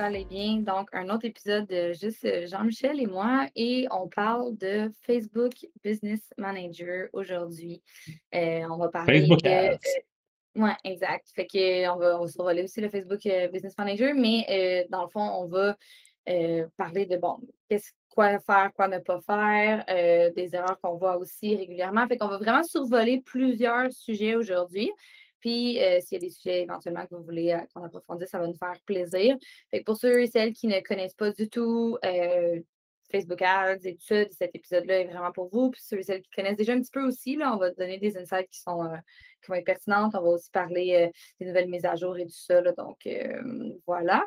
Allez bien. Donc, un autre épisode de juste euh, Jean-Michel et moi et on parle de Facebook Business Manager aujourd'hui. Euh, on va parler Facebook de. Euh, oui, exact. Fait que on va, on va survoler aussi le Facebook Business Manager, mais dans le fond, on va parler de bon, qu'est-ce quoi faire, quoi ne pas faire, des erreurs qu'on voit aussi régulièrement. Fait qu'on va vraiment survoler plusieurs sujets aujourd'hui. Puis, euh, s'il y a des sujets éventuellement que vous voulez euh, qu'on approfondisse, ça va nous faire plaisir. pour ceux et celles qui ne connaissent pas du tout euh, Facebook Ads et tout ça, cet épisode-là est vraiment pour vous. Puis ceux et celles qui connaissent déjà un petit peu aussi, là, on va donner des insights qui sont, qui vont être pertinentes. On va aussi parler des nouvelles mises à jour et tout ça. donc, voilà.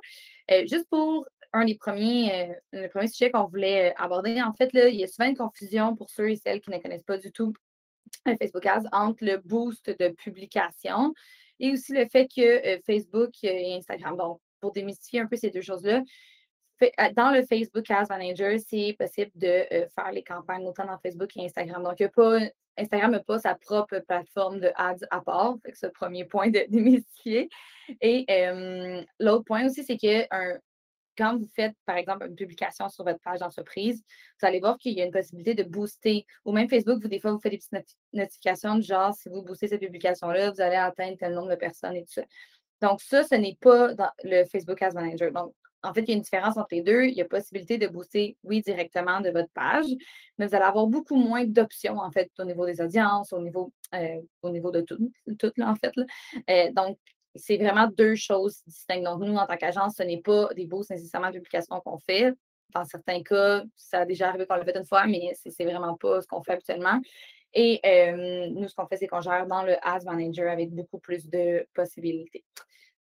juste pour un des premiers, le premier sujet qu'on voulait aborder, en fait, là, il y a souvent une confusion pour ceux et celles qui ne connaissent pas du tout Facebook Ads entre le boost de publication et aussi le fait que euh, Facebook et Instagram, donc pour démystifier un peu ces deux choses-là, euh, dans le Facebook Ads Manager, c'est possible de euh, faire les campagnes autant dans Facebook et Instagram. Donc, Instagram n'a pas sa propre plateforme de ads à part. C'est le premier point de démystifier. Et l'autre point aussi, c'est qu'un quand vous faites, par exemple, une publication sur votre page d'entreprise, vous allez voir qu'il y a une possibilité de booster. Ou même Facebook, vous, des fois, vous faites des petites notifications de genre, si vous boostez cette publication-là, vous allez atteindre tel nombre de personnes et tout ça. Donc, ça, ce n'est pas dans le Facebook Ads Manager. Donc, en fait, il y a une différence entre les deux. Il y a possibilité de booster, oui, directement de votre page, mais vous allez avoir beaucoup moins d'options, en fait, au niveau des audiences, au niveau, euh, au niveau de tout, tout là, en fait. Euh, donc, c'est vraiment deux choses distinctes. Donc, nous, en tant qu'agence, ce n'est pas des boosts nécessairement de publication qu'on fait. Dans certains cas, ça a déjà arrivé qu'on l'a fait une fois, mais c'est vraiment pas ce qu'on fait habituellement. Et euh, nous, ce qu'on fait, c'est qu'on gère dans le Ads Manager avec beaucoup plus de possibilités.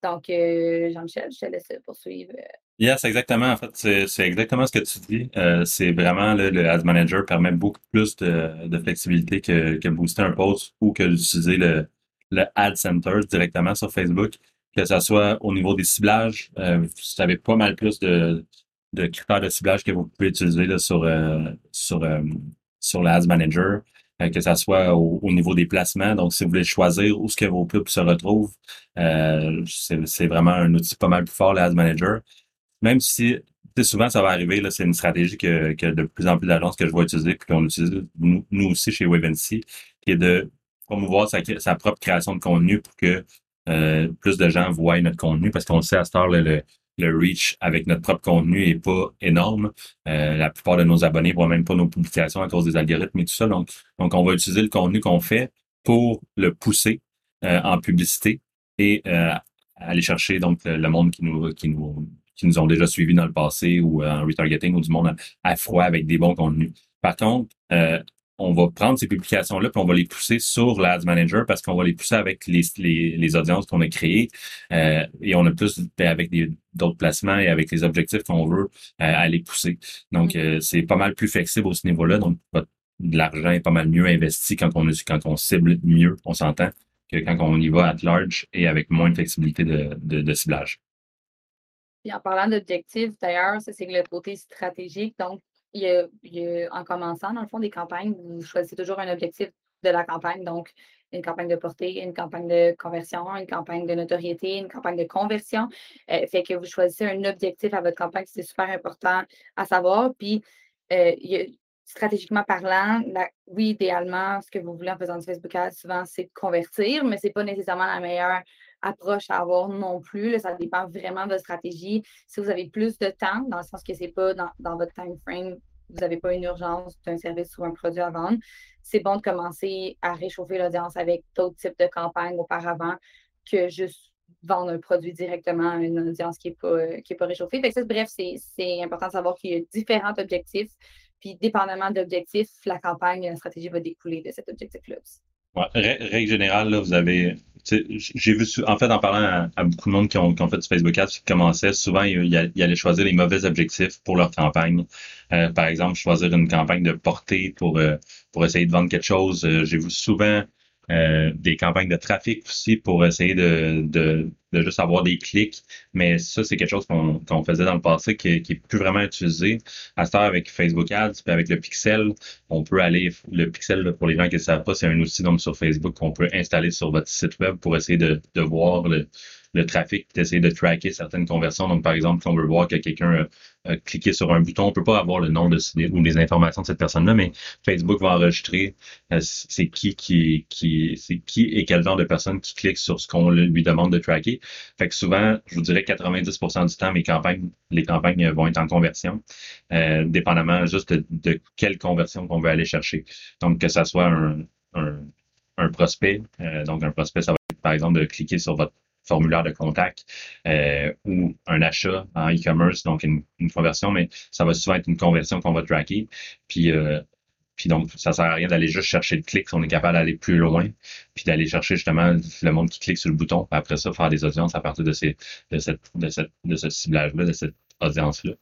Donc, euh, Jean-Michel, je te laisse poursuivre. Yes, exactement. En fait, c'est exactement ce que tu dis. Euh, c'est vraiment le Ads Manager permet beaucoup plus de, flexibilité que, que booster un post ou que d'utiliser le, le Ad Center directement sur Facebook, que ce soit au niveau des ciblages. Euh, vous avez pas mal plus de, de critères de ciblage que vous pouvez utiliser là, sur, euh, sur, euh, sur l'Ads Manager, euh, que ce soit au, niveau des placements. Donc, si vous voulez choisir où ce que vos pubs se retrouvent, c'est vraiment un outil pas mal plus fort, l'Ads Manager. Même si souvent, ça va arriver, là, c'est une stratégie que, que de plus en plus d'agences que je vois utiliser, puis qu'on utilise nous, nous aussi chez WebNC, qui est de promouvoir sa, sa propre création de contenu pour que euh, plus de gens voient notre contenu parce qu'on sait à ce temps le, le reach avec notre propre contenu est pas énorme. Euh, la plupart de nos abonnés voient même pas nos publications à cause des algorithmes et tout ça. Donc, donc on va utiliser le contenu qu'on fait pour le pousser euh, en publicité et aller chercher donc le monde qui nous qui nous qui nous ont déjà suivis dans le passé ou en retargeting ou du monde à, froid avec des bons contenus. Par contre, on va prendre ces publications-là puis on va les pousser sur l'Ads Manager parce qu'on va les pousser avec les, les, audiences qu'on a créées euh, et on a plus avec d'autres placements et avec les objectifs qu'on veut euh, les pousser. Donc, mm-hmm. euh, c'est pas mal plus flexible au ce niveau-là. Donc, l'argent est pas mal mieux investi quand on, quand on cible mieux, on s'entend, que quand on y va at large et avec moins de flexibilité de, de, de ciblage. Puis en parlant d'objectifs, d'ailleurs, c'est le côté stratégique. Donc, il y, en commençant, dans le fond, des campagnes, vous choisissez toujours un objectif de la campagne. Donc, une campagne de portée, une campagne de conversion, une campagne de notoriété, une campagne de conversion. Euh, fait que vous choisissez un objectif à votre campagne, c'est super important à savoir. Puis, euh, stratégiquement parlant, oui, idéalement, ce que vous voulez en faisant du Facebook Ads, souvent, c'est de convertir, mais ce n'est pas nécessairement la meilleure approche à avoir non plus. ça dépend vraiment de votre stratégie. Si vous avez plus de temps, dans le sens que ce n'est pas dans, votre time frame, vous n'avez pas une urgence d'un service ou un produit à vendre, c'est bon de commencer à réchauffer l'audience avec d'autres types de campagnes auparavant que juste vendre un produit directement à une audience qui n'est pas, pas réchauffée. bref, c'est important de savoir qu'il y a différents objectifs. Puis, dépendamment de l'objectif, la campagne, la stratégie va découler de cet objectif-là Règle générale, là, vous avez j'ai vu, en fait, en parlant à, beaucoup de monde qui ont, qui ont fait du Facebook Ads, qui commençaient, souvent, ils, ils, allaient choisir les mauvais objectifs pour leur campagne. Euh, par exemple, choisir une campagne de portée pour, euh, pour essayer de vendre quelque chose. Euh, j'ai vu souvent euh, des campagnes de trafic aussi pour essayer de, de, de juste avoir des clics. Mais ça, c'est quelque chose qu'on qu'on faisait dans le passé qui, qui est plus vraiment utilisé. À ce avec Facebook Ads, puis avec le Pixel, on peut aller, le Pixel, pour les gens qui ne savent pas, c'est un outil donc sur Facebook qu'on peut installer sur votre site web pour essayer de, de voir le, le trafic, d'essayer de tracker certaines conversions. Donc, par exemple, si on veut voir que quelqu'un a, cliqué sur un bouton, on peut pas avoir le nom de ou les informations de cette personne-là, mais Facebook va enregistrer euh, c'est qui qui qui c'est qui et quel genre de personne qui clique sur ce qu'on lui demande de tracker. Fait que souvent, je vous dirais 90% du temps, mes campagnes, les campagnes vont être en conversion, euh, dépendamment juste de, quelle conversion qu'on veut aller chercher. Donc, que ça soit un, un, prospect, euh, donc un prospect, ça va être par exemple de cliquer sur votre formulaire de contact euh, ou un achat en e-commerce, donc une, conversion, mais ça va souvent être une conversion qu'on va tracker. Puis, euh, puis donc, ça sert à rien d'aller juste chercher le clic si on est capable d'aller plus loin, puis d'aller chercher justement le monde qui clique sur le bouton, après ça, faire des audiences à partir de, ces, de, cette, de, cette, de ce ciblage-là, de cette audience-là.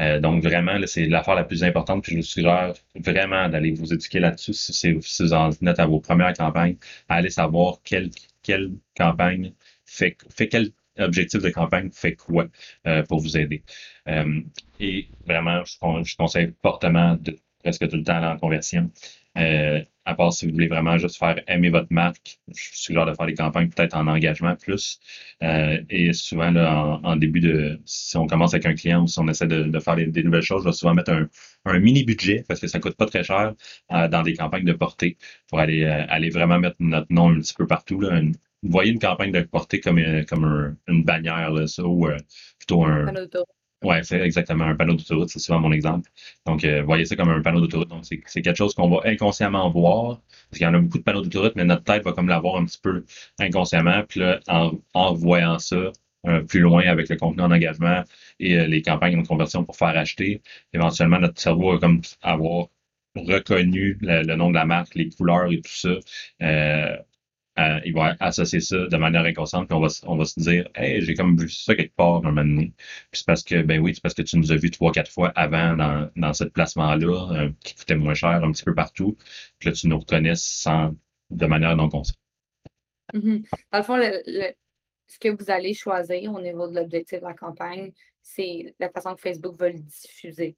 Euh, donc, vraiment, c'est l'affaire la plus importante, puis je vous suggère vraiment d'aller vous éduquer là-dessus si, si vous en êtes à vos premières campagnes, à aller savoir quelle, quelle campagne fait, quel objectif de campagne fait quoi euh, pour vous aider? Euh, et vraiment, je, conseille fortement de presque tout le temps en conversion. Euh, à part si vous voulez vraiment juste faire aimer votre marque, je suis suggère de faire des campagnes peut-être en engagement plus. et souvent, là, en, début de, si on commence avec un client ou si on essaie de, faire des, nouvelles choses, je vais souvent mettre un, mini budget parce que ça coûte pas très cher dans des campagnes de portée pour aller, aller vraiment mettre notre nom un petit peu partout. Là, vous voyez une campagne de portée comme, euh, comme une bannière, là, ça, ou euh, plutôt un. Panneau d'autoroute. Ouais, c'est exactement un panneau d'autoroute, c'est souvent mon exemple. Donc, euh, voyez ça comme un panneau d'autoroute. Donc, c'est quelque chose qu'on va inconsciemment voir. Parce qu'il y en a beaucoup de panneaux d'autoroute, mais notre tête va comme l'avoir un petit peu inconsciemment. Puis là, en, en voyant ça, plus loin avec le contenu en engagement et les campagnes de conversion pour faire acheter. Éventuellement, notre cerveau va comme avoir reconnu le, le, nom de la marque, les couleurs et tout ça. Euh, euh, il va associer ça de manière inconsciente, puis on va, on va se dire Hey, j'ai comme vu ça quelque part un moment donné. Puis c'est parce que, ben oui, c'est parce que tu nous as vu trois, quatre fois avant dans, dans ce placement-là, euh, qui coûtait moins cher un petit peu partout. Puis là, tu nous reconnais sans, de manière non consciente. Mm-hmm. Dans le fond, ce que vous allez choisir au niveau de l'objectif de la campagne, c'est la façon que Facebook va le diffuser.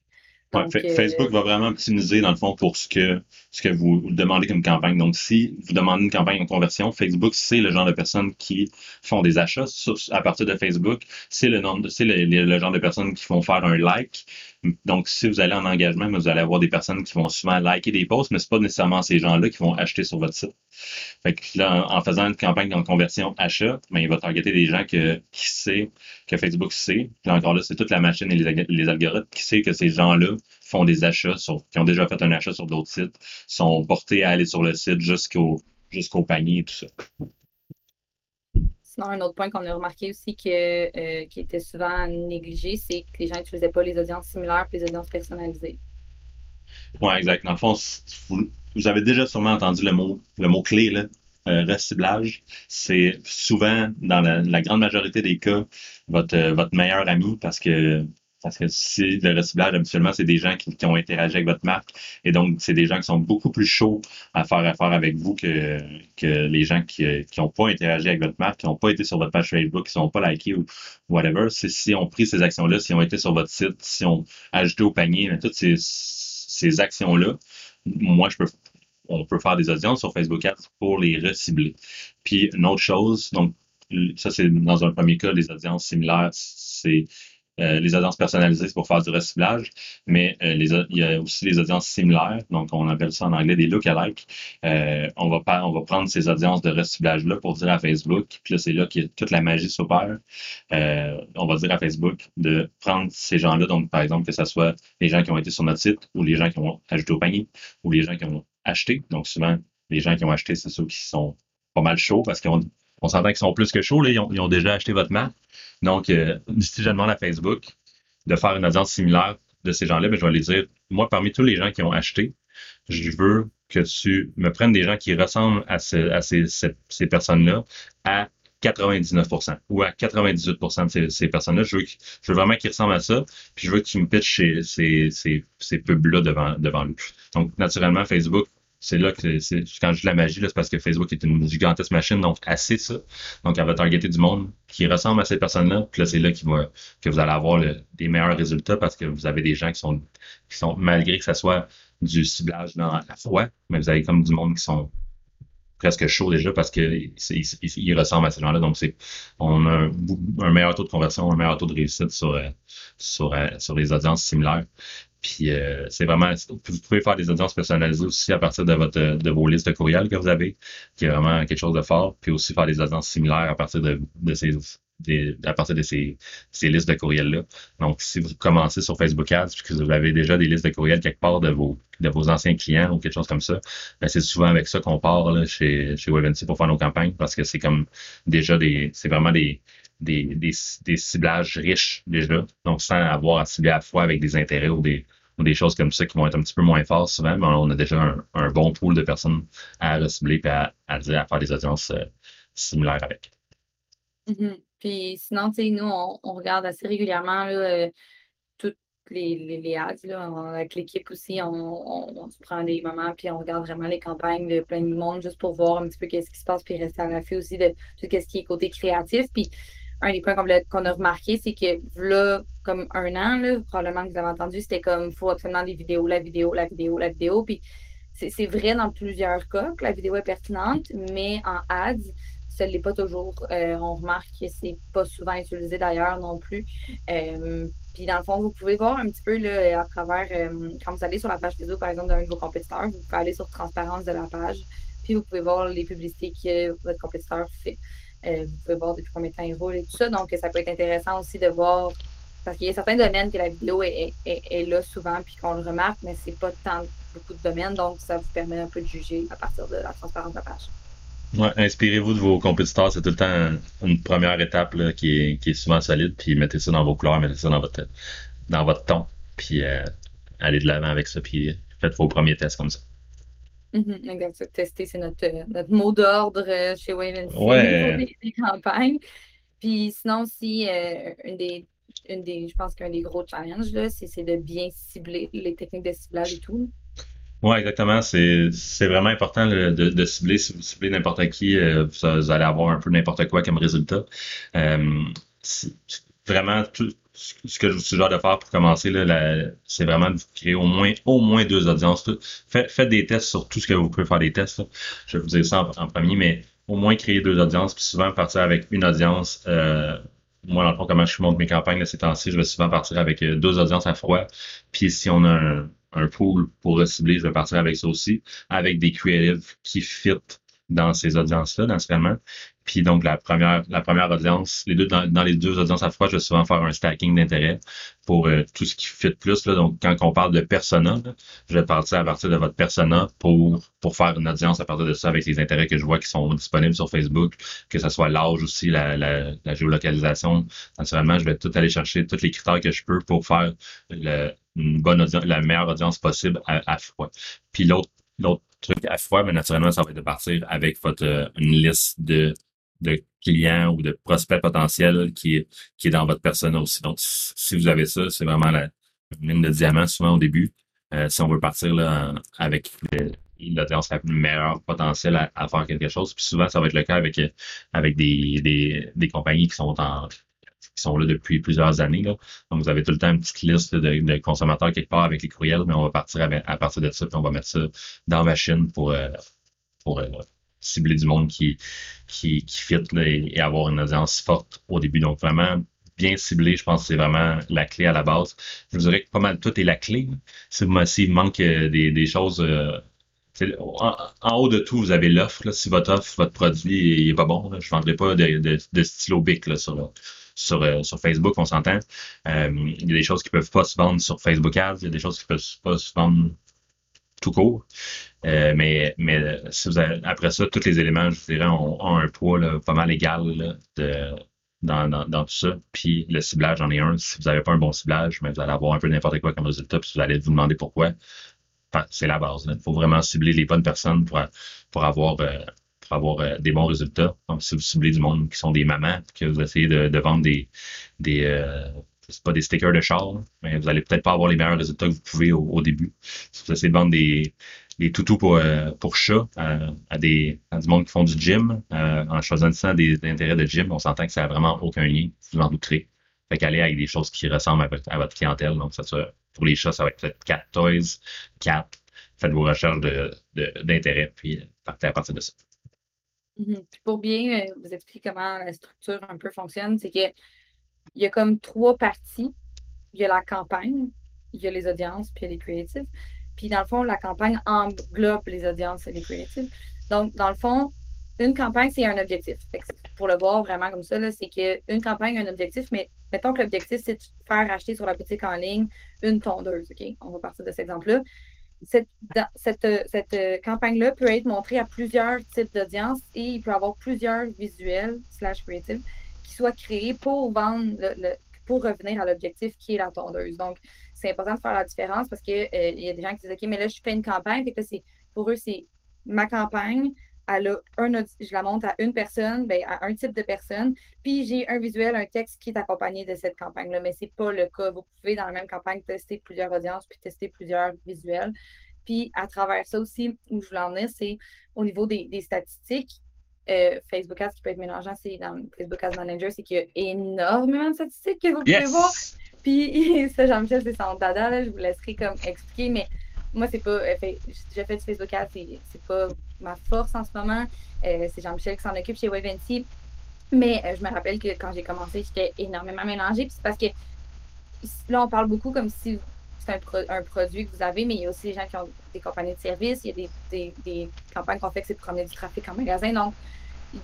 Facebook va vraiment optimiser, dans le fond, pour ce que, ce que vous demandez comme campagne. Donc, si vous demandez une campagne en conversion, Facebook, c'est le genre de personnes qui font des achats à partir de Facebook. C'est le, nombre c'est le, le, genre de personnes qui vont faire un like. Donc, si vous allez en engagement, vous allez avoir des personnes qui vont souvent liker des posts, mais c'est pas nécessairement ces gens-là qui vont acheter sur votre site. Fait que là, en, faisant une campagne en conversion achat, ben, il va targeter des gens que, qui sait, que Facebook sait. Puis encore là, c'est toute la machine et les, les algorithmes qui sait que ces gens-là font des achats sur, qui ont déjà fait un achat sur d'autres sites, sont portés à aller sur le site jusqu'au jusqu'au panier et tout ça. Sinon, un autre point qu'on a remarqué aussi que, euh, qui était souvent négligé, c'est que les gens n'utilisaient pas les audiences similaires et les audiences personnalisées. Oui, exact. Dans le fond, vous, avez déjà sûrement entendu le mot, le mot clé, là, euh, reciblage. C'est souvent, dans la, grande majorité des cas, votre, votre meilleur ami parce que parce que si le reciblage, habituellement, c'est des gens qui, ont interagi avec votre marque. Et donc, c'est des gens qui sont beaucoup plus chauds à faire affaire avec vous que, que les gens qui n'ont pas interagi avec votre marque, qui n'ont pas été sur votre page Facebook, qui ne sont pas likés ou whatever. Si on pris ces actions-là, si on été sur votre site, si on ajouté au panier, mais toutes ces, ces actions-là, moi, je peux on peut faire des audiences sur Facebook Ads pour les recibler. Puis une autre chose, donc ça c'est dans un premier cas, les audiences similaires, c'est euh, les audiences personnalisées, c'est pour faire du recyclage, mais euh, les, il y a aussi les audiences similaires, donc on appelle ça en anglais des look-alike. Euh, on, va on va prendre ces audiences de recyclage-là pour dire à Facebook, puis là, c'est là que toute la magie s'opère. on va dire à Facebook de prendre ces gens-là, donc par exemple, que ce soit les gens qui ont été sur notre site ou les gens qui ont ajouté au panier ou les gens qui ont acheté. Donc souvent, les gens qui ont acheté, c'est ceux qui sont pas mal chauds parce qu'on on s'entend qu'ils sont plus que chauds, là, ils, ont, déjà acheté votre marque. Donc, si je demande à Facebook de faire une audience similaire de ces gens-là, ben, je vais les dire, moi, parmi tous les gens qui ont acheté, je veux que tu me prennes des gens qui ressemblent à, à ces, personnes-là à 99% ou à 98% de ces, personnes-là. Je veux, je veux vraiment qu'ils ressemblent à ça, puis je veux que tu me pitches ces, ces pubs-là devant, devant lui. Donc, naturellement, Facebook c'est là que c'est quand je dis la magie, c'est parce que Facebook est une gigantesque machine, donc assez ça. Donc, elle va targeter du monde qui ressemble à ces personnes-là. Puis là, c'est là va, que vous allez avoir des meilleurs résultats parce que vous avez des gens qui sont, qui sont malgré que ça soit du ciblage dans la froid, mais vous avez comme du monde qui sont presque chauds déjà parce qu'ils ils, ressemblent à ces gens-là. Donc, c'est on a un, meilleur taux de conversion, un meilleur taux de réussite sur, euh, sur, euh, sur les audiences similaires. Puis euh, c'est vraiment, vous pouvez faire des audiences personnalisées aussi à partir de votre de vos listes de courriels que vous avez, qui est vraiment quelque chose de fort. Puis aussi faire des audiences similaires à partir de, de ces à partir de ces, ces listes de courriels-là. Donc, si vous commencez sur Facebook Ads puis que vous avez déjà des listes de courriels quelque part de vos, de vos anciens clients ou quelque chose comme ça, ben c'est souvent avec ça qu'on part là, chez, chez WebNC pour faire nos campagnes parce que c'est comme déjà des, c'est vraiment des, des, des, ciblages riches déjà, donc sans avoir à cibler à la fois avec des intérêts ou des, ou des choses comme ça qui vont être un petit peu moins fortes souvent, mais on a déjà un, bon pool de personnes à cibler et à, à, à faire des audiences euh, similaires avec. Mm-hmm. Puis sinon, tu sais, nous, on, regarde assez régulièrement là, euh, toutes les, les, les ads. Là, avec l'équipe aussi, on, on, se prend des moments, puis on regarde vraiment les campagnes de plein de monde juste pour voir un petit peu qu'est-ce qui se passe, puis rester à l'affût aussi de tout ce qui est côté créatif. Puis un des points qu'on a remarqué, c'est que là, comme un an, probablement que vous avez entendu, c'était comme il faut absolument des vidéos, la vidéo, la vidéo, la vidéo. Puis c'est vrai dans plusieurs cas que la vidéo est pertinente, mais en ads, ça ne l'est pas toujours. Euh, on remarque que c'est pas souvent utilisé d'ailleurs non plus. Euh, puis dans le fond, vous pouvez voir un petit peu là, à travers, euh, quand vous allez sur la page Facebook, par exemple, d'un de vos compétiteurs, vous pouvez aller sur transparence de la page, puis vous pouvez voir les publicités que votre compétiteur fait. Euh, vous pouvez voir depuis combien de temps il roule et tout ça. Donc, ça peut être intéressant aussi de voir, parce qu'il y a certains domaines que la vidéo est, là souvent, puis qu'on le remarque, mais c'est pas tant beaucoup de domaines. Donc, ça vous permet un peu de juger à partir de la transparence de la page. Ouais, inspirez-vous de vos compétiteurs, c'est tout le temps une première étape qui, est, souvent solide, puis mettez ça dans vos couleurs, mettez ça dans votre dans votre ton, puis euh, allez de l'avant avec ça, puis faites vos premiers tests comme ça. Mm-hmm, exact. Tester, c'est notre, euh, notre mot d'ordre euh, chez Wave ouais. des, des, campagnes. Puis sinon, si euh, une des, une des, je pense qu'un des gros challenges, c'est de bien cibler les techniques de ciblage et tout. Oui, exactement. C'est vraiment important de, de, cibler. Si vous ciblez n'importe qui, vous, allez avoir un peu n'importe quoi comme résultat. vraiment, tout, ce que je vous suggère de faire pour commencer, là, c'est vraiment de créer au moins, au moins deux audiences. Faites, des tests sur tout ce que vous pouvez faire des tests. Je vais vous dire ça en, premier, mais au moins créer deux audiences, puis souvent partir avec une audience. Euh, moi, dans le fond, comment je monte mes campagnes ces temps-ci, je vais souvent partir avec euh, deux audiences à froid. Puis si on a un, un pool pour cibler, je vais partir avec ça aussi, avec des creatives qui fit dans ces audiences-là, naturellement. Puis donc la première, la première audience, les deux dans, les deux audiences à froid, je vais souvent faire un stacking d'intérêt pour euh, tout ce qui fit plus. Donc quand on parle de persona, je vais partir à partir de votre persona pour pour faire une audience à partir de ça avec les intérêts que je vois qui sont disponibles sur Facebook, que ce soit l'âge aussi, la, géolocalisation. Naturellement, je vais tout aller chercher tous les critères que je peux pour faire la meilleure audience possible à, froid. Puis l'autre truc à froid, mais naturellement, ça va être de partir avec votre euh, une liste de de clients ou de prospects potentiels qui est, qui est dans votre persona aussi. Donc, si vous avez ça, c'est vraiment la mine de diamant souvent au début. Euh, si on veut partir là, avec l'audience la meilleure potentiel à, à, faire quelque chose. Puis souvent, ça va être le cas avec, avec des, des, des compagnies qui sont en qui sont là depuis plusieurs années. Là. Donc, vous avez tout le temps une petite liste de, consommateurs quelque part avec les courriels, mais on va partir à partir de ça, puis on va mettre ça dans machine pour, euh, pour euh, cibler du monde qui, qui, qui fit et, avoir une audience forte au début. Donc, vraiment bien ciblé, je pense que c'est vraiment la clé à la base. Je vous dirais que pas mal tout est la clé. Si vous s'il manque euh, des, des choses euh, en, haut de tout, vous avez l'offre. Si votre offre, votre produit n'est pas bon, je ne vendrai pas de, de, de stylo bic là, sur, sur, euh, sur Facebook, on s'entend. il y a des choses qui peuvent pas se vendre sur Facebook Ads, il y a des choses qui peuvent pas se vendre tout court. Euh, mais mais vous après ça, tous les éléments, je dirais, ont, un poids pas mal égal dans, dans, tout ça. Puis le ciblage en est un. Si vous n'avez pas un bon ciblage, vous allez avoir un peu n'importe quoi comme résultat, puis vous allez vous demander pourquoi. c'est la base. Il faut vraiment cibler les bonnes personnes pour avoir avoir des bons résultats. Donc, si vous ciblez du monde qui sont des mamans, que vous essayez de, vendre des, des c'est pas des stickers de char, mais vous allez peut-être pas avoir les meilleurs résultats que vous pouvez au, début. Si vous essayez de vendre des, des toutous pour, euh, pour chats euh, à, des, à du monde qui font du gym, euh, en choisissant des, intérêts de gym, on s'entend que ça n'a vraiment aucun lien, vous en douterez. Fait qu'aller avec des choses qui ressemblent à, votre clientèle. Donc, ça, pour les chats, ça va être peut-être 4 toys, 4. Faites vos recherches d'intérêt, de, puis partez à partir de ça. Mm-hmm. Pour bien vous expliquer comment la structure un peu fonctionne, c'est que il y a comme trois parties. Il y a la campagne, il y a les audiences, puis il y a les creatives. Puis dans le fond, la campagne englobe les audiences et les creatives. Donc, dans le fond, une campagne, c'est un objectif. pour le voir vraiment comme ça, c'est qu'une campagne a un objectif, mais mettons que l'objectif, c'est de faire acheter sur la boutique en ligne une tondeuse. On va partir de cet exemple-là. Cette, cette, cette campagne-là peut être montrée à plusieurs types d'audience et il peut avoir plusieurs visuels slash creatives soit créé pour vendre, le, pour revenir à l'objectif qui est la tondeuse. Donc, c'est important de faire la différence parce qu'il euh, y a des gens qui disent OK, mais là, je fais une campagne. Fait pour eux, c'est ma campagne. Elle a un, je la monte à une personne, ben, à un type de personne. Puis j'ai un visuel, un texte qui est accompagné de cette campagne-là. Mais ce n'est pas le cas. Vous pouvez, dans la même campagne, tester plusieurs audiences puis tester plusieurs visuels. Puis à travers ça aussi, où je voulais en venir, c'est au niveau des statistiques. Euh, Facebook Ads qui peut être mélangeant, c'est dans Facebook Ads Manager, c'est qu'il y a énormément de statistiques que vous pouvez voir. Puis ça, Jean-Michel, c'est son dada, là, je vous laisserai comme expliquer, mais moi, c'est pas. Euh, j'ai fait du Facebook Ads, c'est pas ma force en ce moment. Euh, c'est Jean-Michel qui s'en occupe chez WebNT. Mais je me rappelle que quand j'ai commencé, j'étais énormément mélangée. Puis c'est parce que là, on parle beaucoup comme si c'est un, produit que vous avez, mais il y a aussi des gens qui ont des compagnies de services, il y a des, des, campagnes qu'on fait que c'est pour promener du trafic en magasin. Donc,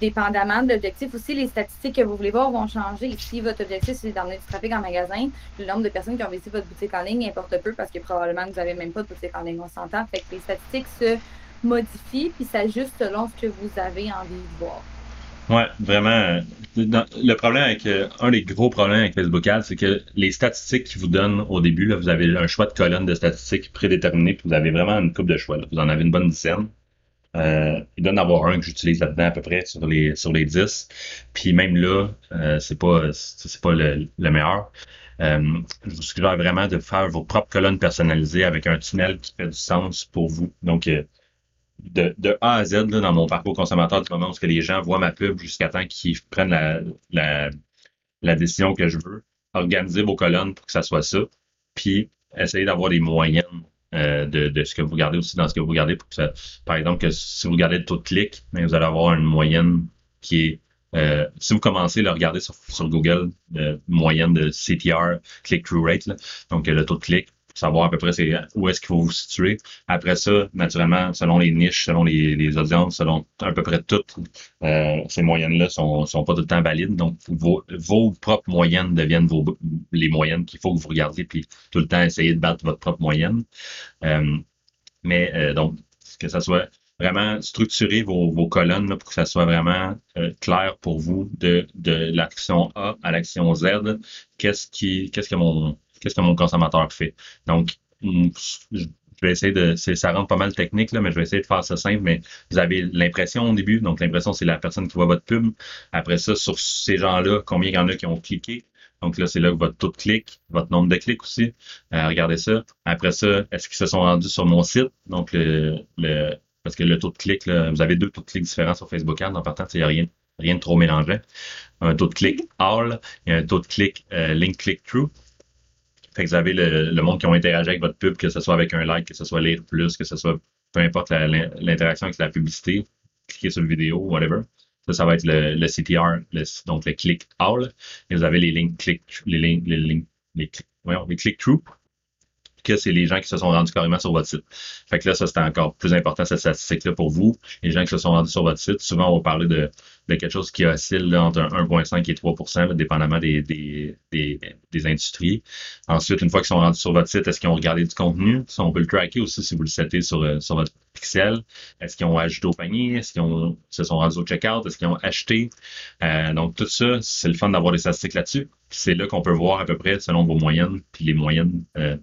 dépendamment de l'objectif aussi, les statistiques que vous voulez voir vont changer. Si votre objectif, c'est d'emmener du trafic en magasin, le nombre de personnes qui ont visité votre boutique en ligne importe peu parce que probablement vous n'avez même pas de boutique en ligne, on s'entend. Fait que les statistiques se modifient puis s'ajustent selon ce que vous avez envie de voir. Ouais, vraiment. le problème avec euh, un des gros problèmes avec Facebook Ads, c'est que les statistiques qu'ils vous donnent au début, là, vous avez un choix de colonne de statistiques prédéterminé, puis vous avez vraiment une coupe de choix. Vous en avez une bonne dizaine. Euh, il donne d'avoir un que j'utilise là-dedans à peu près sur les sur les 10. Puis même là, euh, c'est pas c'est pas le, meilleur. Euh, je vous suggère vraiment de faire vos propres colonnes personnalisées avec un tunnel qui fait du sens pour vous. Donc euh, de, de A à Z là, dans mon parcours consommateur du moment où les gens voient ma pub jusqu'à temps qu'ils prennent la, la, la décision que je veux. Organisez vos colonnes pour que ça soit ça. Puis essayez d'avoir des moyennes euh, de, de, ce que vous regardez aussi dans ce que vous regardez. Pour que ça, par exemple, que si vous regardez le taux de clic, mais vous allez avoir une moyenne qui est euh, si vous commencez à regarder sur, sur Google, de moyenne de CTR, click-through rate, là, donc le taux de clic, savoir à peu près où est-ce qu'il faut vous situer. Après ça, naturellement, selon les niches, selon les, audiences, selon à peu près toutes euh, ces moyennes-là sont, sont pas tout le temps valides. Donc, vos, vos propres moyennes deviennent vos, les moyennes qu'il faut que vous regardiez, puis tout le temps essayer de battre votre propre moyenne. Euh, mais euh, donc, que ça soit vraiment structurer vos, vos colonnes pour que ça soit vraiment clair pour vous de, de l'action A à l'action Z. Qu'est-ce qui, qu'est-ce que mon qu'est-ce que mon consommateur fait. Donc, mm, je vais essayer de, ça rentre pas mal technique, là, mais je vais essayer de faire ça simple, mais vous avez l'impression au début. Donc, l'impression, c'est la personne qui voit votre pub. Après ça, sur ces gens-là, combien il y en a qui ont cliqué? Donc là, c'est là que votre taux de clic, votre nombre de clics aussi. Euh, regardez ça. Après ça, est-ce qu'ils se sont rendus sur mon site? Donc, le, le parce que le taux de clic, là, vous avez deux taux de clic différents sur Facebook Ads. En partant, il n'y a rien, rien de trop mélangé. Un taux de clic all et un taux de clic euh, link click-through. Fait que vous avez le, monde qui ont interagi avec votre pub, que ce soit avec un like, que ce soit lire plus, que ce soit peu importe l'interaction avec la publicité, cliquer sur le vidéo, whatever. Ça, ça va être le, le CTR, donc le click all. Et vous avez les links click, les links, les links, les, les click through que c'est les gens qui se sont rendus carrément sur votre site. Fait que là, ça, c'était encore plus important, cette statistique-là pour vous. Les gens qui se sont rendus sur votre site, souvent, on va parler de, de quelque chose qui oscille entre 1,5 et 3% dépendamment des, des, des, des, industries. Ensuite, une fois qu'ils sont rendus sur votre site, est-ce qu'ils ont regardé du contenu? on peut le tracker aussi si vous le setez sur, euh, sur votre pixel. Est-ce qu'ils ont ajouté au panier? Est-ce qu'ils se sont rendus au checkout? Est-ce qu'ils ont acheté? Euh, donc, tout ça, c'est le fun d'avoir des statistiques là-dessus. C'est là qu'on peut voir à peu près, selon vos moyennes, puis les moyennes euh,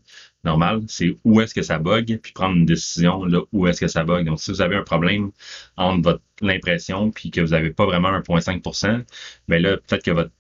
normal, c'est où est-ce que ça bug, puis prendre une décision là où est-ce que ça bug. Donc, si vous avez un problème entre votre l'impression puis que vous n'avez pas vraiment 1,5%, ben là, peut-être que votre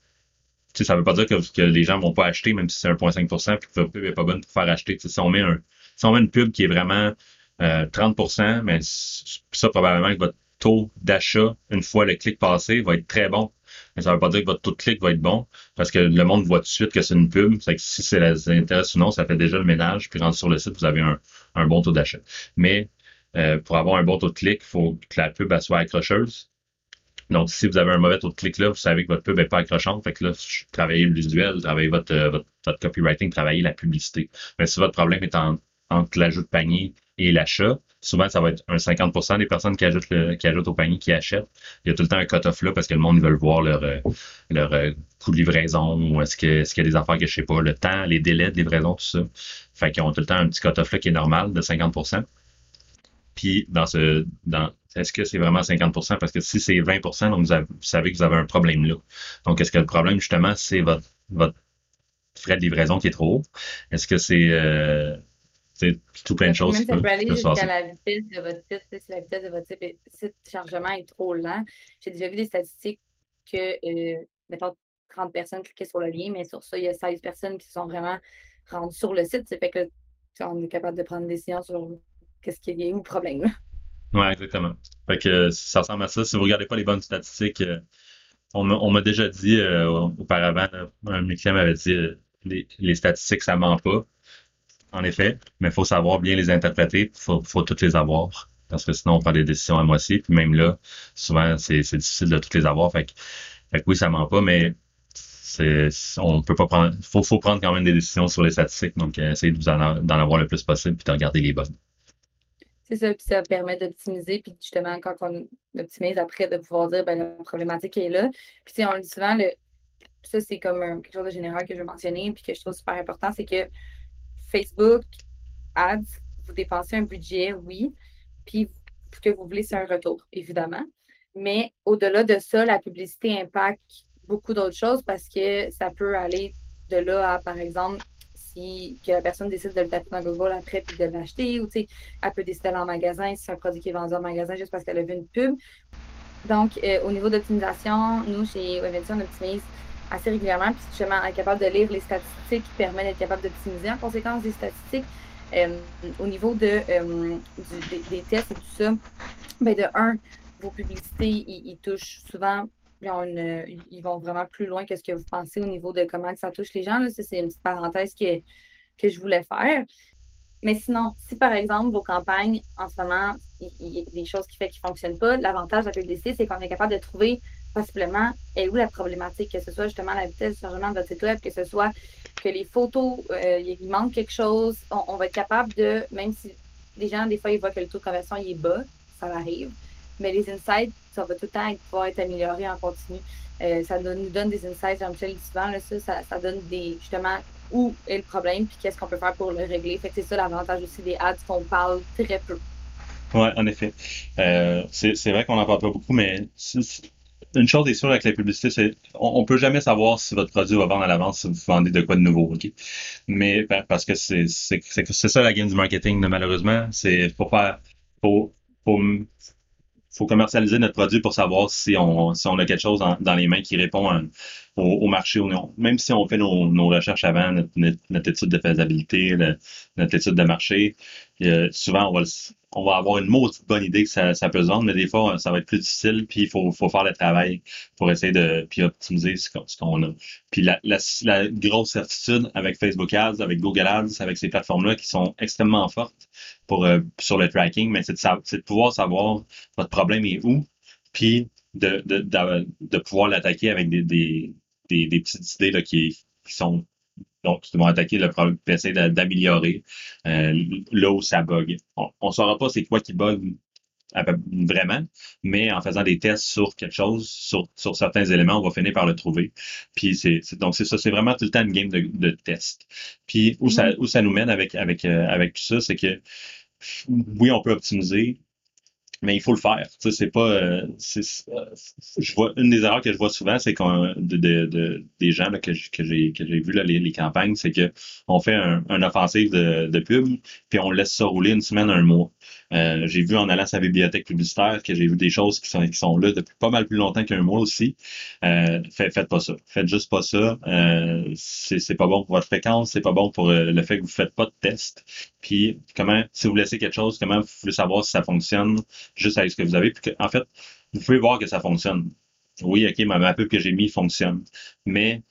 tu sais, ça veut pas dire que, que les gens vont pas acheter, même si c'est 1,5%, puis que votre pub est pas bonne pour faire acheter. si on met un, si on met une pub qui est vraiment euh, 30%, mais ça, probablement que votre taux d'achat, une fois le clic passé, va être très bon. Mais ça veut pas dire que votre taux de clic va être bon, parce que le monde voit tout de suite que c'est une pub. C'est que si c'est les intéresse ou non, ça fait déjà le ménage, puis rentre sur le site, vous avez un, un bon taux d'achat. Mais euh, pour avoir un bon taux de clic, il faut que la pub soit accrocheuse. Donc, si vous avez un mauvais taux de clic là, vous savez que votre pub n'est pas accrochante. Fait que là, travaillez le visuel, travaillez votre, copywriting, travaillez la publicité. Mais si votre problème est entre l'ajout de panier et l'achat, souvent, ça va être un 50% des personnes qui ajoutent, au panier qui achètent. Il y a tout le temps un cut-off là parce que le monde veut voir leur, euh, euh, coût de livraison ou est-ce que est-ce qu'il y a des affaires que je sais pas, le temps, les délais de livraison, tout ça. Fait qu'ils ont tout le temps un petit cut-off là qui est normal de 50 Puis dans ce dans est-ce que c'est vraiment 50% Parce que si c'est 20 donc vous, savez que vous avez un problème là. Donc, est-ce que le problème, justement, c'est votre, votre frais de livraison qui est trop haut? Est-ce que c'est euh, tout plein de choses Même ça peut aller jusqu'à la vitesse de votre site. Si la vitesse de votre site, de chargement est trop lent, j'ai déjà vu des statistiques que, euh, mettons, 30 personnes cliquaient sur le lien, mais sur ça, il y a 16 personnes qui sont vraiment rendues sur le site. Ça fait que on est capable de prendre des décision sur qu'est-ce qui est où le problème. Oui, exactement. Fait que ça ressemble à ça. Si vous regardez pas les bonnes statistiques, euh, on m'a déjà dit euh, auparavant, un de m'avait dit euh, les, statistiques, ça ment pas. En effet, mais il faut savoir bien les interpréter, il faut, toutes les avoir. Parce que sinon, on prend des décisions à moitié. Puis même là, souvent, c'est difficile de toutes les avoir. Fait que, oui, ça ment pas, mais on peut pas prendre. Faut, faut prendre quand même des décisions sur les statistiques. Donc, essayez d'en avoir le plus possible puis de regarder les bonnes. C'est ça, puis ça permet d'optimiser, puis justement, quand on optimise après, de pouvoir dire, ben, la problématique est là. Puis, on le dit souvent, le, ça, c'est comme quelque chose de général que je veux mentionner, puis que je trouve super important, c'est que Facebook, Ads, vous dépensez un budget, oui, puis ce que vous voulez, c'est un retour, évidemment. Mais au-delà de ça, la publicité impacte beaucoup d'autres choses parce que ça peut aller de là à, par exemple, que la personne décide de le taper dans Google après puis de l'acheter, ou elle peut décider d'aller en magasin si c'est un produit qui est vendu en magasin juste parce qu'elle a vu une pub. Donc, euh, au niveau d'optimisation, nous, chez WebMD, on optimise assez régulièrement, puis justement, être capable de lire les statistiques qui permet d'être capable d'optimiser en conséquence des statistiques. Euh, au niveau de, euh, des, tests et tout ça, ben de un, vos publicités, ils touchent souvent ils, vont vraiment plus loin que ce que vous pensez au niveau de comment ça touche les gens. c'est une petite parenthèse que, que je voulais faire. Mais sinon, si par exemple, vos campagnes, en ce moment, il y, a des choses qui font qu'ils ne fonctionnent pas, l'avantage de la publicité, c'est qu'on est capable de trouver possiblement où la problématique, que ce soit justement la vitesse de chargement de votre site web, que ce soit que les photos, euh, il manque quelque chose, on, va être capable de, même si les gens, des fois, ils voient que le taux de conversion est bas, ça arrive, mais les insights, ça va tout le temps pouvoir être amélioré en continu. Euh, ça nous donne des insights, Jean-Michel dit souvent, ça, ça, donne des justement où est le problème puis qu'est-ce qu'on peut faire pour le régler. Fait que c'est ça l'avantage aussi des ads qu'on parle très peu. Oui, en effet. Euh, c'est vrai qu'on n'en parle pas beaucoup, mais une chose est sûre avec la publicité, c'est on, ne peut jamais savoir si votre produit va vendre à l'avance si vous vendez de quoi de nouveau, ok? Mais ben, parce que c'est ça la game du marketing, malheureusement, c'est pour faire pour faut commercialiser notre produit pour savoir si on, si on a quelque chose dans, les mains qui répond au, marché ou non. Même si on fait nos, nos recherches avant, notre, étude de faisabilité, notre étude de marché, euh, souvent on va, on va avoir une maudite bonne idée que ça, ça peut mais des fois, ça va être plus difficile, puis il faut, faut faire le travail pour essayer de puis optimiser ce qu'on a. Puis la, la, la, grosse certitude avec Facebook Ads, avec Google Ads, avec ces plateformes-là qui sont extrêmement fortes pour euh, sur le tracking, mais c'est de, de, pouvoir savoir votre problème est où, puis de, de, de, de pouvoir l'attaquer avec des, des, des, des, petites idées là, qui, qui sont donc, ils vont attaquer le problème, essayer d'améliorer euh, là où ça bug. On ne saura pas c'est quoi qui bug vraiment, mais en faisant des tests sur quelque chose, sur, sur certains éléments, on va finir par le trouver. Puis c'est donc c'est ça, c'est vraiment tout le temps une game de, de test. Puis où ça mm-hmm. où ça nous mène avec avec euh, avec tout ça, c'est que oui, on peut optimiser, mais il faut le faire. Tu sais, c'est pas. euh, je vois une des erreurs que je vois souvent, c'est qu'on de, de, de- des gens là, que j'ai que j'ai vu là, les, les campagnes, c'est que on fait un, un offensive de, de pub, puis on laisse ça rouler une semaine, un mois. Euh, j'ai vu en allant à sa bibliothèque publicitaire que j'ai vu des choses qui sont qui sont là depuis pas mal plus longtemps qu'un mois aussi. Euh, fait- faites pas ça. Faites juste pas ça. Euh, c'est c'est pas bon pour votre fréquence, c'est pas bon pour euh, le fait que vous faites pas de test. Puis comment, si vous laissez quelque chose, comment vous voulez savoir si ça fonctionne juste avec ce que vous avez. Puis que, en fait, vous pouvez voir que ça fonctionne. Oui, ok, ma, ma pub que j'ai mis fonctionne. Mais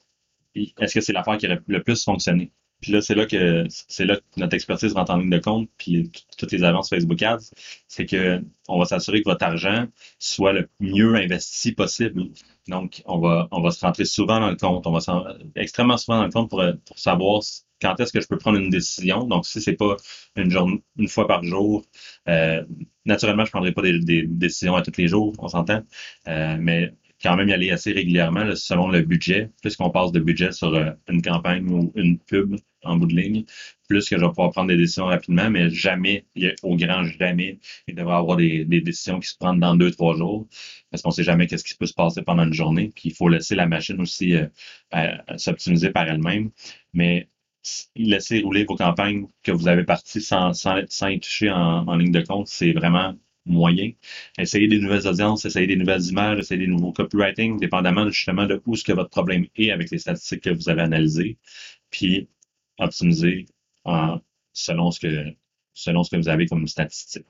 est-ce que c'est l'affaire qui aurait le plus fonctionné? Puis là, c'est là que c'est là que notre expertise rentre en ligne de compte, puis toutes les agences Facebook Ads, c'est que on va s'assurer que votre argent soit le mieux investi possible. Donc, on va on va se rentrer souvent dans le compte, on va s'en- extrêmement souvent dans le compte pour, pour savoir quand est-ce que je peux prendre une décision. Donc, si c'est pas une journée, une fois par jour, euh, naturellement, je prendrai pas des, des décisions à tous les jours, on s'entend, Euh, mais quand même y aller assez régulièrement là, selon le budget. Plus qu'on passe de budget sur euh, une campagne ou une pub en bout de ligne, plus que je vais pouvoir prendre des décisions rapidement, mais jamais, au grand jamais, il devrait y avoir des, des décisions qui se prennent dans deux, trois jours, parce qu'on sait jamais qu'est-ce qui peut se passer pendant une journée. Puis il faut laisser la machine aussi euh, s'optimiser par elle-même. Mais laisser rouler vos campagnes que vous avez parties sans, sans, sans toucher en, en ligne de compte, c'est vraiment moyen. Essayez des nouvelles audiences, essayez des nouvelles images, essayez des nouveaux copywriting, dépendamment justement de où ce que votre problème est avec les statistiques que vous avez analysées, puis optimiser en, selon ce que selon ce que vous avez comme statistique.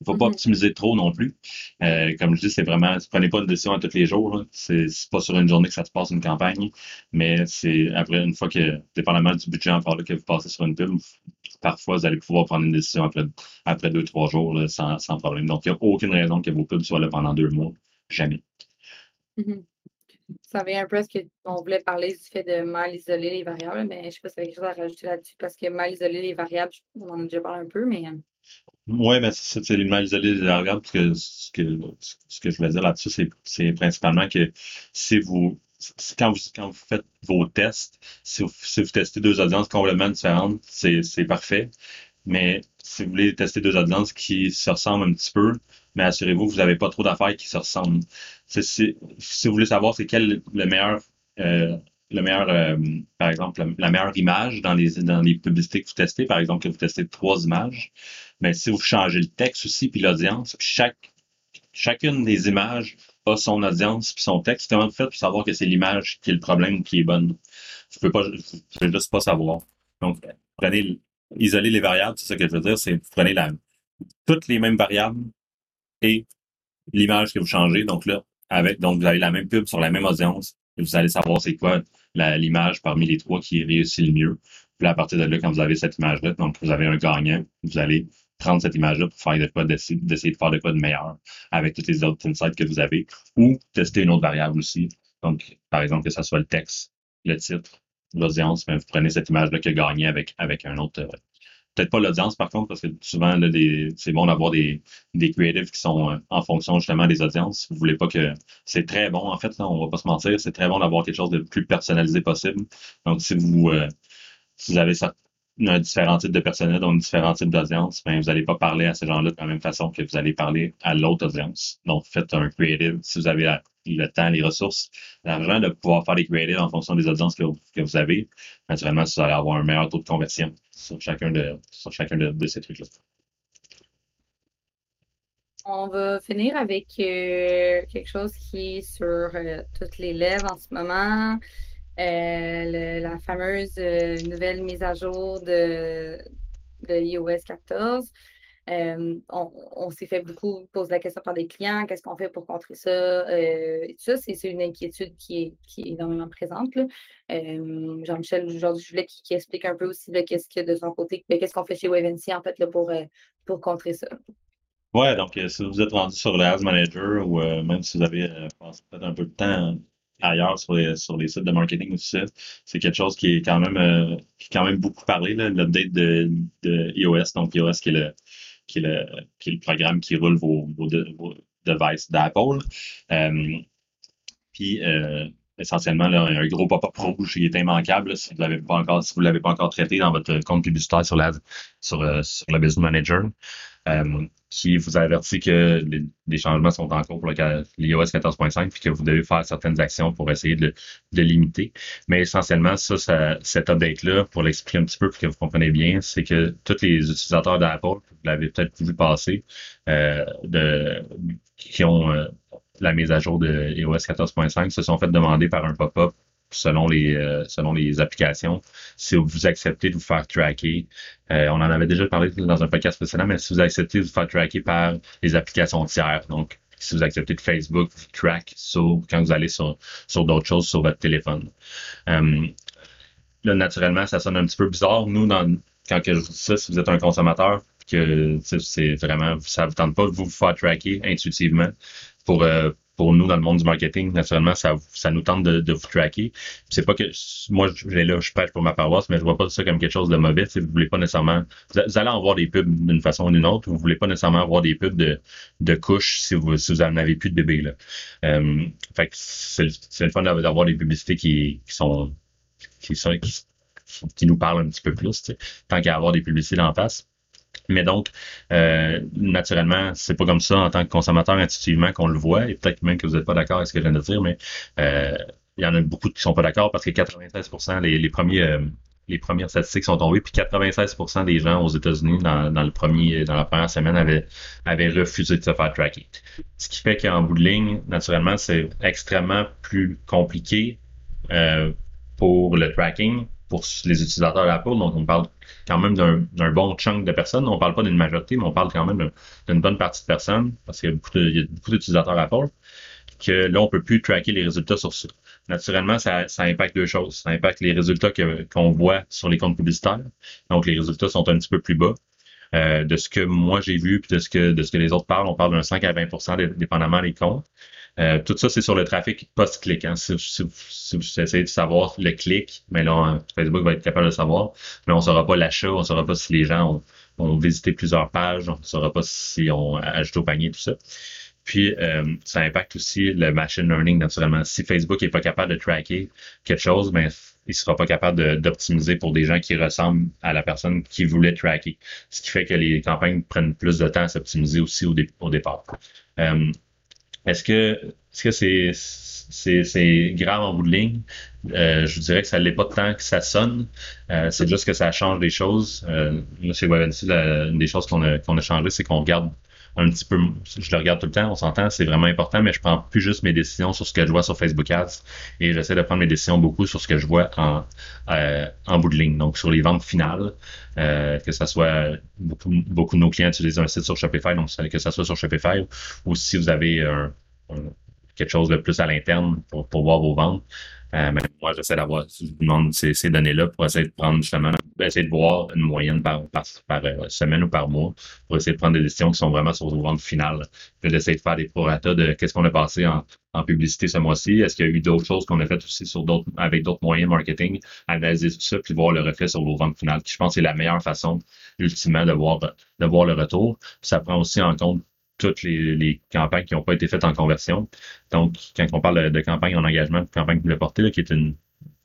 Il faut pas Mhm. optimiser trop non plus. Euh, comme je dis, c'est vraiment, prenez pas une décision à tous les jours. c'est pas sur une journée que ça se passe une campagne, mais c'est après une fois que, dépendamment du budget encore là, que vous passez sur une pub, parfois vous allez pouvoir prendre une décision après, après deux, trois jours là, sans, sans problème. Donc, il n'y a aucune raison que vos pubs soient là pendant deux mois. Jamais. Mhm. Ça revient un peu à ce qu'on voulait parler du fait de mal isoler les variables, mais je ne sais pas si tu as quelque chose à rajouter là-dessus parce que mal isoler les variables, on en a déjà parlé un peu, mais euh, Oui, ben c'est les mal isolés des variables, parce que ce que, ce que je voulais dire là-dessus, c'est, principalement que si vous, quand vous, quand vous faites vos tests, si vous, si vous testez deux audiences complètement différentes, c'est, parfait. Mais si vous voulez tester deux audiences qui se ressemblent un petit peu, mais assurez-vous que vous n'avez pas trop d'affaires qui se ressemblent. C'est, c'est- si vous voulez savoir c'est quel le meilleur, euh, le meilleur, euh, par exemple, la, la meilleure image dans les, dans les publicités que vous testez, par exemple, que vous testez trois images, mais si vous changez le texte aussi, puis l'audience, chaque, chacune des images a son audience puis son texte, comment vous faites pour savoir que c'est l'image qui est le problème ou qui est bonne? Vous pouvez pas, vous pouvez juste pas savoir. Donc, prenez, isoler les variables, c'est ça que je veux dire, c'est prenez toutes les mêmes variables et l'image que vous changez. Donc là, avec, donc vous avez la même pub sur la même audience et vous allez savoir c'est quoi l'image parmi les trois qui réussit le mieux. Puis à partir de là, quand vous avez cette image-là, donc vous avez un gagnant, vous allez prendre cette image-là pour faire de quoi, d'essayer de faire de quoi de meilleur avec toutes les autres insights que vous avez ou tester une autre variable aussi. Donc, par exemple, que ce soit le texte, le titre, l'audience, mais vous prenez cette image-là qui a gagné avec, avec un autre. euh, Peut-être pas l'audience, par contre, parce que souvent, c'est bon d'avoir des, des creatives qui sont euh, en fonction justement des audiences. Vous voulez pas que. C'est très bon, en fait, là, on va pas se mentir, c'est très bon d'avoir quelque chose de plus personnalisé possible. Donc, si vous, euh, si vous avez ça, un différent type de personnel, donc différents types d'audience, ben, vous n'allez pas parler à ces gens-là de la même façon que vous allez parler à l'autre audience. Donc, faites un creative si vous avez le temps, les ressources, l'argent de pouvoir faire des creatives en fonction des audiences que, vous- que vous avez. Naturellement, vous allez avoir un meilleur taux de conversion sur chacun de, sur chacun de, de ces trucs-là. on va finir avec euh, quelque chose qui est sur euh, toutes les lèvres en ce moment. Euh, la fameuse euh, nouvelle mise à jour de, de iOS 14. Euh, on s'est fait beaucoup poser la question par des clients, qu'est-ce qu'on fait pour contrer ça? Et ça, c'est une inquiétude qui est, qui est énormément présente. Jean-Michel, aujourd'hui, je voulais qu'il explique un peu aussi qu'est-ce que de son côté, qu'est-ce qu'on fait chez Wavency en fait là, pour, pour contrer ça. Ouais, donc si vous êtes rendu sur le Ads Manager ou même si vous avez passé peut-être un peu de temps ailleurs sur les, sur les sites de marketing ça, c'est quelque chose qui est quand même euh, qui est quand même beaucoup parlé, l'update de, de iOS, donc iOS qui est le qui le, qui est le programme qui roule vos, vos, vos devices d'Apple. Euh, puis euh, essentiellement un gros pop-up rouge qui est immanquable si vous l'avez pas si l'avez pas encore traité dans votre compte publicitaire sur la sur, sur Business Manager. Qui vous avertit que les, changements sont en cours pour l'iOS 14.5 puis que vous devez faire certaines actions pour essayer de, de limiter. Mais essentiellement, ça, ça cet update-là, pour l'expliquer un petit peu pour que vous compreniez bien, c'est que tous les utilisateurs d'Apple, vous l'avez peut-être vu passer, euh, de, qui ont euh, la mise à jour de iOS 14.5 se sont fait demander par un pop-up selon les euh, selon les applications, si vous acceptez de vous faire tracker, euh, on en avait déjà parlé dans un podcast précédent, mais si vous acceptez de vous faire tracker par les applications tiers, donc si vous acceptez de Facebook vous track sur, quand vous allez sur, sur d'autres choses sur votre téléphone. Euh, là, naturellement, ça sonne un petit peu bizarre. Nous, dans, quand que je dis ça, si vous êtes un consommateur, que c'est vraiment, ça vous tente pas de vous faire tracker intuitivement pour, euh, pour nous dans le monde du marketing, naturellement, ça, ça nous tente de, de vous tracker. C'est pas que moi, je vais là, je pêche pour ma paroisse, mais je vois pas ça comme quelque chose de mauvais. Si vous voulez pas nécessairement, vous allez en voir des pubs d'une façon ou d'une autre. Vous voulez pas nécessairement avoir des pubs de, de couches si vous, si vous en avez plus de bébés là. Euh, fait que c'est le fun d'avoir des publicités qui, qui sont qui sont qui, nous parlent un petit peu plus, tant qu'à avoir des publicités en face. Mais donc, euh, naturellement, c'est pas comme ça en tant que consommateur intuitivement qu'on le voit, et peut-être même que vous n'êtes pas d'accord avec ce que je viens de dire, mais euh, il y en a beaucoup qui sont pas d'accord parce que 96% les, les premiers euh, les premières statistiques sont tombées, puis 96% des gens aux États-Unis dans, dans, le premier, dans la première semaine avaient, avaient refusé de se faire tracker. Ce qui fait qu'en bout de ligne, naturellement, c'est extrêmement plus compliqué euh, pour le tracking pour les utilisateurs d'Apple. Donc, on parle quand même d'un bon chunk de personnes. On parle pas d'une majorité, mais on parle quand même d'une bonne partie de personnes, parce qu'il y a beaucoup d'utilisateurs Apple, que là, on peut plus tracker les résultats sur ça. Naturellement, ça, ça impacte deux choses. Ça impacte les résultats qu'on voit sur les comptes publicitaires. Donc, les résultats sont un petit peu plus bas. Euh, de ce que moi j'ai vu, puis de ce que de ce que les autres parlent, on parle d'un 5 à 20% dépendamment des comptes. Euh, tout ça, c'est sur le trafic post-clic. Hein. Si, vous essayez de savoir le clic, mais là, Facebook va être capable de savoir, mais on ne saura pas l'achat, on ne saura pas si les gens ont, visité plusieurs pages, on ne saura pas si on ajouté au panier, tout ça. Puis, euh, ça impacte aussi le machine learning, naturellement. Si Facebook n'est pas capable de tracker quelque chose, ben, il ne sera pas capable d'optimiser pour des gens qui ressemblent à la personne qui voulait tracker. Ce qui fait que les campagnes prennent plus de temps à s'optimiser aussi au, au départ. Euh, est-ce que est-ce que c'est c'est, c'est grave en bout de ligne? Euh, je vous dirais que ça l'est pas tant que ça sonne. Euh, c'est juste que ça change des choses. Euh, chez une des choses qu'on a, qu'on a changé, c'est qu'on regarde un petit peu, je le regarde tout le temps, on s'entend, c'est vraiment important, mais je prends plus juste mes décisions sur ce que je vois sur Facebook Ads et j'essaie de prendre mes décisions beaucoup sur ce que je vois en, euh, en bout de ligne, donc sur les ventes finales, euh, que ça soit beaucoup, beaucoup de nos clients utilisent un site sur Shopify, donc que ça soit sur Shopify ou si vous avez un, quelque chose de plus à l'interne pour, pour voir vos ventes. Euh, moi, j'essaie d'avoir, ces, données-là pour essayer de prendre justement, essayer de voir une moyenne par, euh, semaine ou par mois pour essayer de prendre des décisions qui sont vraiment sur vos ventes finales. Puis d'essayer de faire des prorata de qu'est-ce qu'on a passé en, publicité ce mois-ci. Est-ce qu'il y a eu d'autres choses qu'on a faites aussi sur avec d'autres moyens marketing, analyser tout ça, puis voir le reflet sur vos ventes finales, qui je pense c'est la meilleure façon, ultimement, de voir, de voir le retour. Ça prend aussi en compte toutes les, campagnes qui n'ont pas été faites en conversion. Donc, quand on parle de, campagne en engagement, de campagne de portée, qui est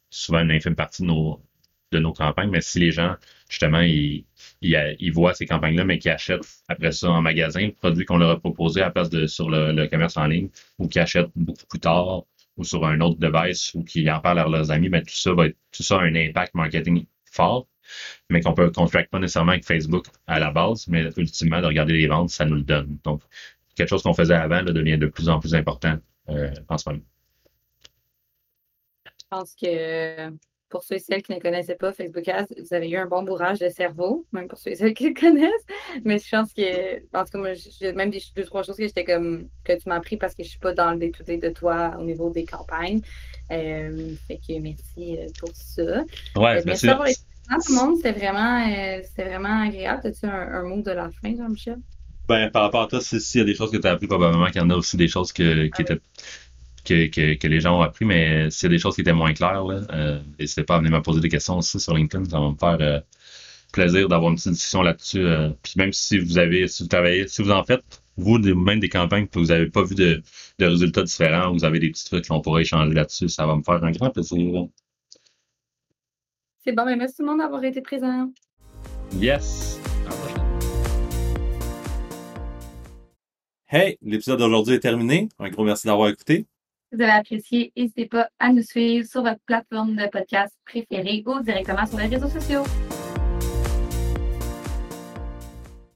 souvent une infime partie de nos, de nos campagnes, mais si les gens, justement, ils, ils, voient ces campagnes-là, mais qui achètent après ça en magasin, produits qu'on leur a proposés à la place de sur le, commerce en ligne, ou qui achètent beaucoup plus tard, ou sur un autre device, ou qui en parlent à leurs amis, mais tout ça va être, tout ça a un impact marketing fort mais qu'on peut contracte pas nécessairement avec Facebook à la base, mais ultimement, de regarder les ventes, ça nous le donne. Donc, quelque chose qu'on faisait avant là, devient de plus en plus important euh, en ce moment. Je pense que pour ceux et celles qui ne connaissaient pas Facebook Ads, vous avez eu un bon bourrage de cerveau, même pour ceux et celles qui le connaissent. Mais je pense que, en tout cas, moi, j'ai même des deux, trois choses que j'étais comme, que tu m'as appris parce que je ne suis pas dans le day de toi au niveau des campagnes. Euh, fait que merci euh, pour ça. Ouais, merci tout le monde, c'était vraiment, euh, vraiment agréable. As-tu un, un, mot de la fin, Jean-Michel? Ben, par rapport à toi, s'il y a des choses que tu as appris, probablement qu'il y en a aussi des choses que, qui ah étaient, que, que, que, les gens ont appris, mais s'il y a des choses qui étaient moins claires, euh, n'hésitez pas à venir me poser des questions aussi sur LinkedIn. Ça va me faire euh, plaisir d'avoir une petite discussion là-dessus. Puis même si vous avez, si vous travaillez, si vous en faites, vous, même des campagnes que vous n'avez pas vu de, de résultats différents, vous avez des petits trucs qu'on pourrait échanger là-dessus, ça va me faire un grand plaisir. C'est bon, merci tout le monde d'avoir été présent. Yes. Hey, l'épisode d'aujourd'hui est terminé. Un gros merci d'avoir écouté. Si vous avez apprécié, n'hésitez pas à nous suivre sur votre plateforme de podcast préférée ou directement sur les réseaux sociaux.